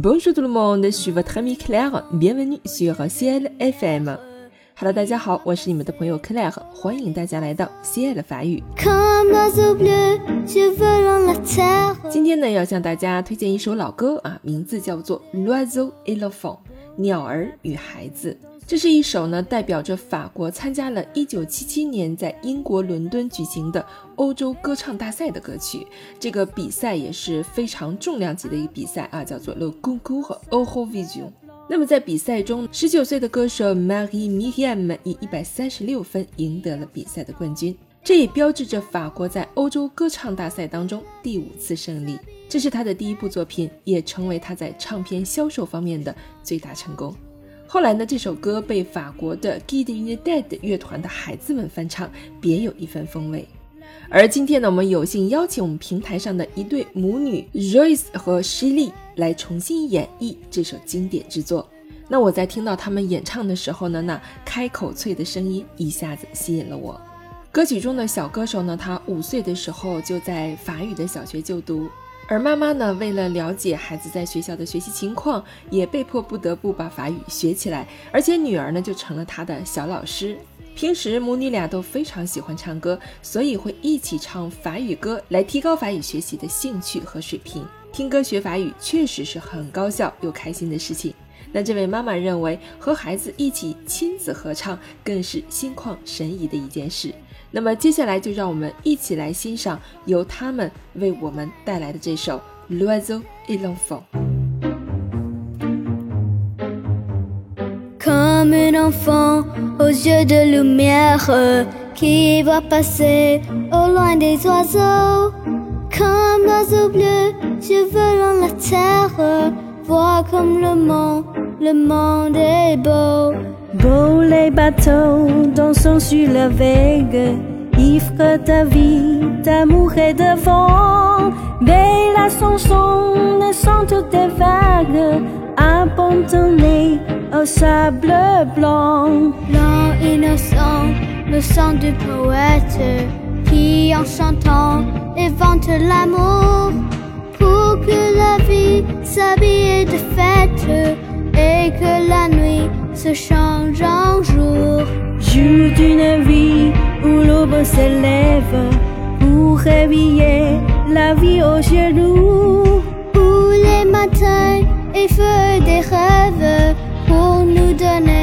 Bonjour tout le monde, je suis votre ami Claire. Bienvenue sur Ciel FM. Hello，大家好，我是你们的朋友 Claire，欢迎大家来到 Ciel 法语。今天呢，要向大家推荐一首老歌啊，名字叫做《L'oiseau et l'enfant》，鸟儿与孩子。这是一首呢，代表着法国参加了1977年在英国伦敦举行的欧洲歌唱大赛的歌曲。这个比赛也是非常重量级的一个比赛啊，叫做 Le Concours Eurovision。那么在比赛中，19岁的歌手 Marie Miriam 以136分赢得了比赛的冠军，这也标志着法国在欧洲歌唱大赛当中第五次胜利。这是他的第一部作品，也成为他在唱片销售方面的最大成功。后来呢，这首歌被法国的 Guide United 乐团的孩子们翻唱，别有一番风味。而今天呢，我们有幸邀请我们平台上的一对母女 Joyce 和 Shelly 来重新演绎这首经典之作。那我在听到他们演唱的时候呢，那开口脆的声音一下子吸引了我。歌曲中的小歌手呢，他五岁的时候就在法语的小学就读。而妈妈呢，为了了解孩子在学校的学习情况，也被迫不得不把法语学起来。而且女儿呢，就成了她的小老师。平时母女俩都非常喜欢唱歌，所以会一起唱法语歌，来提高法语学习的兴趣和水平。听歌学法语确实是很高效又开心的事情。那这位妈妈认为，和孩子一起亲子合唱，更是心旷神怡的一件事。那么接下来就让我们一起来欣赏由他们为我们带来的这首《L'oiseau et l'enfant》。Comme un enfant aux yeux de lumière qui voit passer au loin des oiseaux. Comme l'oiseau bleu, je vole en la terre. Vois comme le monde, le monde est beau. Beau les bateaux dansant sur la vague, ivre ta vie d'amour et de vent. Belle ascension naissante des vagues, abandonnée au sable blanc. Blanc innocent, le sang du poète qui en chantant évente l'amour pour que la vie s'habille de fête se change en jour. Jour d'une vie où l'aube s'élève pour réveiller la vie aux genoux. Où les matins effeuillent des rêves pour nous donner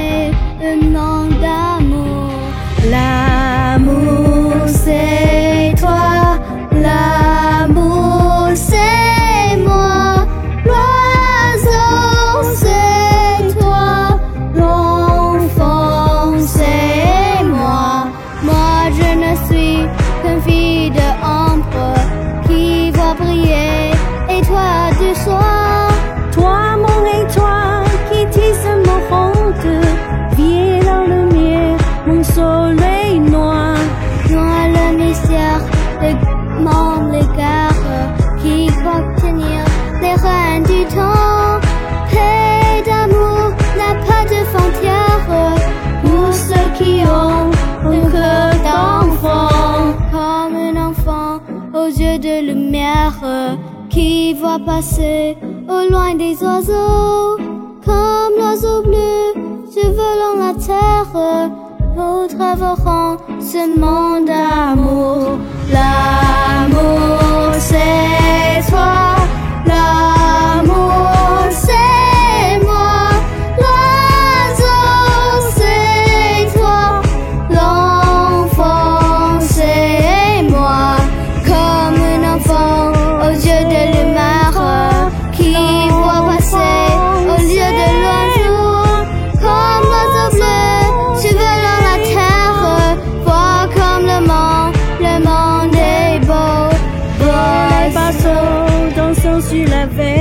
passer au loin des oiseaux. Comme l'oiseau bleu, en la terre. Nous traverserons ce monde d'amour. tu l'avais